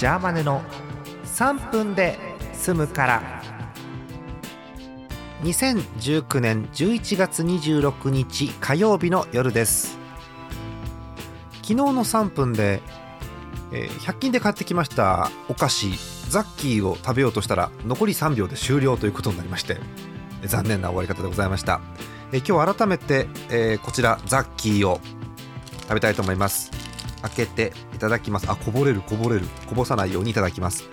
ジャーマネの3分で済むから。2019年11月26日火曜日の夜です。昨日の3分で、えー100均で買ってきましたお菓子ザッキーを食べようとしたら残り3秒で終了ということになりまして残念な終わり方でございました、えー今日改めて、えーこちらザッキーを食べたいと思います。開けていただきます。あこぼれるこぼれる。こぼさないようにいただきます。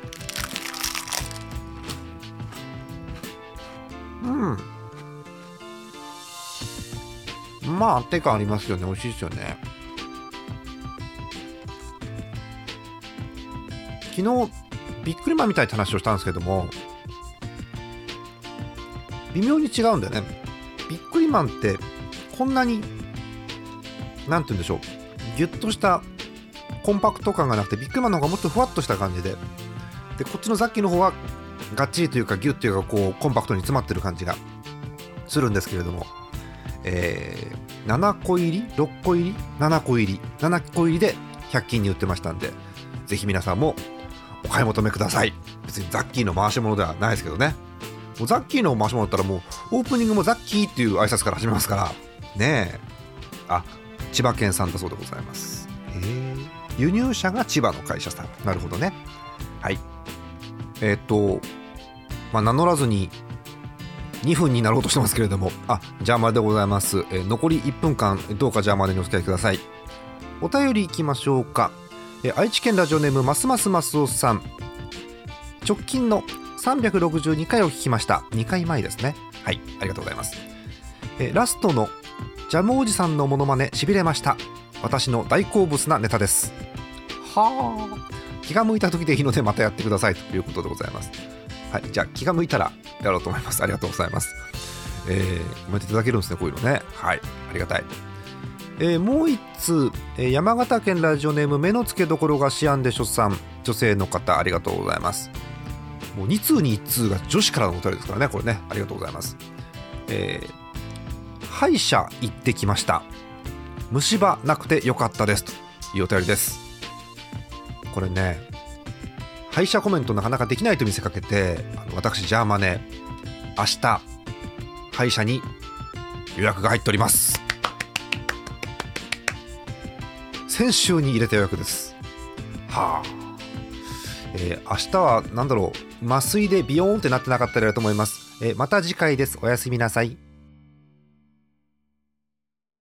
うん。まあ安定感ありますよね。美味しいですよね。昨日ビックリマンみたいな話をしたんですけども微妙に違うんだよね。ビックリマンってこんなになんて言うんでしょう。ギュッとしたコンパクト感がなくてビッグマンの方がもっとふわっとした感じで。でこっちのザッキーの方はがっちりというかギュッというかこうコンパクトに詰まってる感じがするんですけれども、えー7個入り？6個入り？7個入り？7個入りで100均に売ってましたんでぜひ皆さんもお買い求めください。別にザッキーの回し物ではないですけどね。もうザッキーの回し物だったらもうオープニングもザッキーっていう挨拶から始めますから。ねえ。あ千葉県産だそうでございます。へえ。輸入者が千葉の会社さん。なるほどね。はい。えーっとまあ名乗らずに2分になろうとしてますけれども。あジャーマネでございます、えー残り1分間どうかジャーマネにお付き合いください。お便りいきましょうか、えー愛知県ラジオネームますますますおさん。直近の362回を聞きました。2回前ですね。はいありがとうございます、えーラストのジャムおじさんのモノマネしびれました。私の大好物なネタです。はあ。気が向いた時でいいのでまたやってくださいということでございます。はいじゃあ気が向いたらやろうと思います。ありがとうございます。えー、褒めていただけるんですねこういうのね。はいありがたい。えーもう一通、えー山形県ラジオネーム目の付けどころがシアンでしょさん。女性の方ありがとうございます。もう2通に1通が女子からのお便りですからねこれね。ありがとうございます。えー歯医者行ってきました。虫歯なくてよかったです。というお便りです。これね歯医者コメントなかなかできないと見せかけてあの私ジャーマネ明日歯医者に予約が入っております。先週に入れた予約です。はあ、えー明日は何だろう麻酔でビヨーンってなってなかったらと思います、えーまた次回です。おやすみなさい。